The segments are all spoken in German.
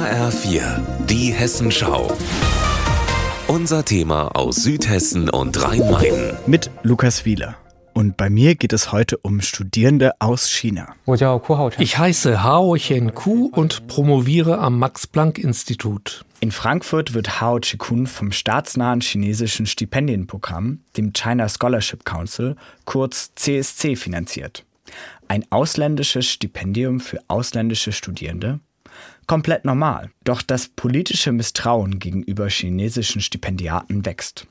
HR4, die Hessenschau. Unser Thema aus Südhessen und Rhein-Main. Mit Lukas Wieler. Und bei mir geht es heute um Studierende aus China. Ich heiße Hao Chen Ku und promoviere am Max-Planck-Institut. In Frankfurt wird Hao Chikun vom staatsnahen chinesischen Stipendienprogramm, dem China Scholarship Council, kurz CSC, finanziert. Ein ausländisches Stipendium für ausländische Studierende, komplett normal. Doch das politische Misstrauen gegenüber chinesischen Stipendiaten wächst.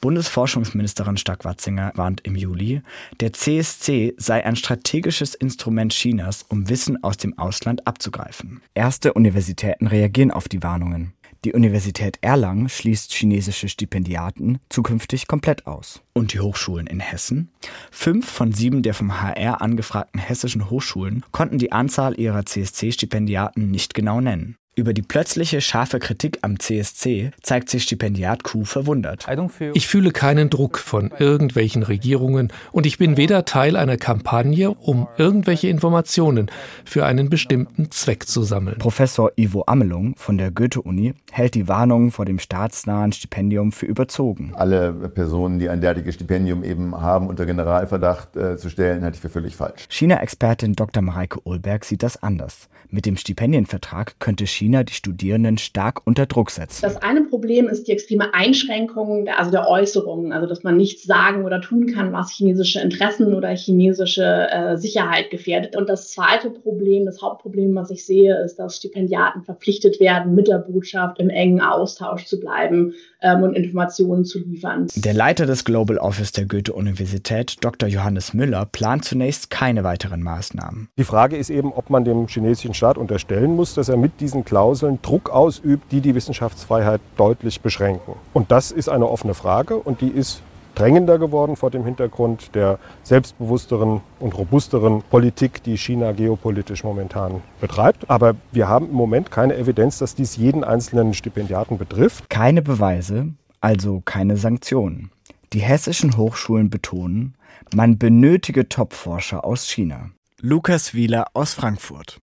Bundesforschungsministerin Stark-Watzinger warnt im Juli, der CSC sei ein strategisches Instrument Chinas, um Wissen aus dem Ausland abzugreifen. Erste Universitäten reagieren auf die Warnungen. Die Universität Erlangen schließt chinesische Stipendiaten zukünftig komplett aus. Und die Hochschulen in Hessen? Fünf von sieben der vom HR angefragten hessischen Hochschulen konnten die Anzahl ihrer CSC-Stipendiaten nicht genau nennen. Über die plötzliche scharfe Kritik am CSC zeigt sich Stipendiat Q verwundert. Ich fühle keinen Druck von irgendwelchen Regierungen und ich bin weder Teil einer Kampagne, um irgendwelche Informationen für einen bestimmten Zweck zu sammeln. Professor Ivo Amelung von der Goethe-Uni hält die Warnungen vor dem staatsnahen Stipendium für überzogen. Alle Personen, die ein derartiges Stipendium eben haben, unter Generalverdacht äh, zu stellen, halte ich für völlig falsch. China-Expertin Dr. Mareike Ohlberg sieht das anders. Mit dem Stipendienvertrag könnte China die Studierenden stark unter Druck setzen. Das eine Problem ist die extreme Einschränkung der, also der Äußerungen, also dass man nichts sagen oder tun kann, was chinesische Interessen oder chinesische äh, Sicherheit gefährdet. Und das zweite Problem, das Hauptproblem, was ich sehe, ist, dass Stipendiaten verpflichtet werden, mit der Botschaft im engen Austausch zu bleiben ähm, und Informationen zu liefern. Der Leiter des Global Office der Goethe-Universität, Dr. Johannes Müller, plant zunächst keine weiteren Maßnahmen. Die Frage ist eben, ob man dem chinesischen Staat unterstellen muss, dass er mit diesen Klauseln Druck ausübt, die die Wissenschaftsfreiheit deutlich beschränken. Und das ist eine offene Frage und die ist drängender geworden vor dem Hintergrund der selbstbewussteren und robusteren Politik, die China geopolitisch momentan betreibt. Aber wir haben im Moment keine Evidenz, dass dies jeden einzelnen Stipendiaten betrifft. Keine Beweise, also keine Sanktionen. Die hessischen Hochschulen betonen, man benötige Topforscher aus China. Lukas Wieler aus Frankfurt.